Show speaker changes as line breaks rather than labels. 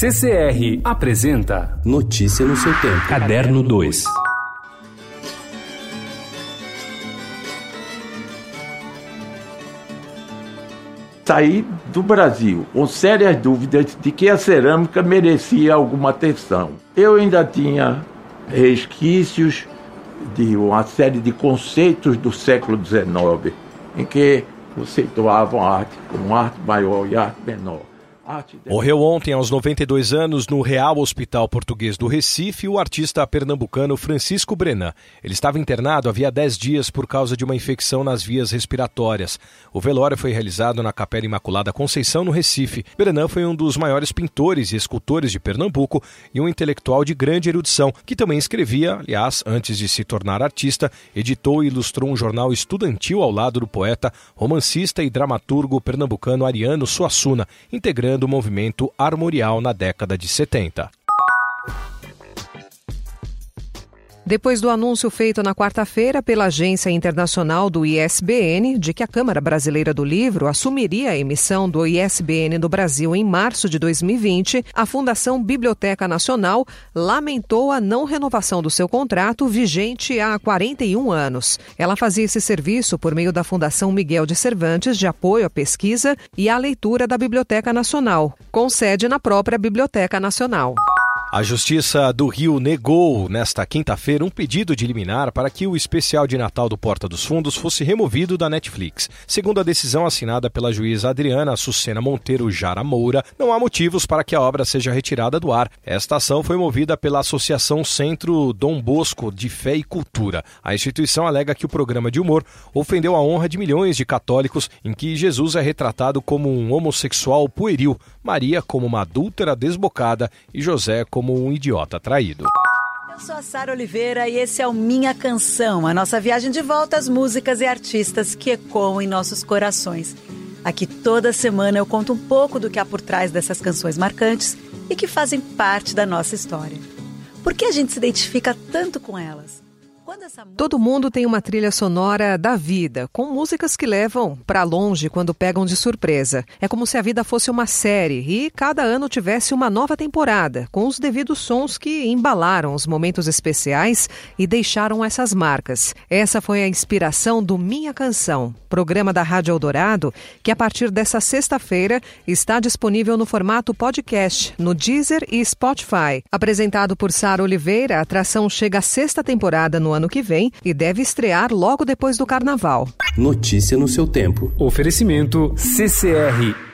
CCR apresenta
Notícia no seu tempo.
Caderno 2.
Saí do Brasil com sérias dúvidas de que a cerâmica merecia alguma atenção. Eu ainda tinha resquícios de uma série de conceitos do século XIX, em que conceituavam a arte como arte maior e arte menor.
Morreu ontem, aos 92 anos, no Real Hospital Português do Recife, o artista pernambucano Francisco Brenan. Ele estava internado havia 10 dias por causa de uma infecção nas vias respiratórias. O velório foi realizado na Capela Imaculada Conceição, no Recife. Brenan foi um dos maiores pintores e escultores de Pernambuco e um intelectual de grande erudição, que também escrevia, aliás, antes de se tornar artista, editou e ilustrou um jornal estudantil ao lado do poeta, romancista e dramaturgo pernambucano Ariano Suassuna, integrando do movimento armorial na década de 70.
Depois do anúncio feito na quarta-feira pela Agência Internacional do ISBN de que a Câmara Brasileira do Livro assumiria a emissão do ISBN do Brasil em março de 2020, a Fundação Biblioteca Nacional lamentou a não renovação do seu contrato vigente há 41 anos. Ela fazia esse serviço por meio da Fundação Miguel de Cervantes de apoio à pesquisa e à leitura da Biblioteca Nacional, com sede na própria Biblioteca Nacional.
A Justiça do Rio negou, nesta quinta-feira, um pedido de liminar para que o especial de Natal do Porta dos Fundos fosse removido da Netflix. Segundo a decisão assinada pela juíza Adriana Sucena Monteiro Jara Moura, não há motivos para que a obra seja retirada do ar. Esta ação foi movida pela Associação Centro Dom Bosco de Fé e Cultura. A instituição alega que o programa de humor ofendeu a honra de milhões de católicos em que Jesus é retratado como um homossexual pueril, Maria como uma adúltera desbocada e José como como um idiota traído.
Eu sou a Sara Oliveira e esse é o Minha Canção, a nossa viagem de volta às músicas e artistas que ecoam em nossos corações. Aqui toda semana eu conto um pouco do que há por trás dessas canções marcantes e que fazem parte da nossa história. Por que a gente se identifica tanto com elas?
Todo mundo tem uma trilha sonora da vida, com músicas que levam para longe quando pegam de surpresa. É como se a vida fosse uma série e cada ano tivesse uma nova temporada, com os devidos sons que embalaram os momentos especiais e deixaram essas marcas. Essa foi a inspiração do Minha Canção, programa da Rádio Eldorado, que a partir dessa sexta-feira está disponível no formato podcast, no Deezer e Spotify. Apresentado por Sara Oliveira, a atração chega à sexta temporada no ano ano que vem e deve estrear logo depois do carnaval.
Notícia no seu tempo.
Oferecimento CCR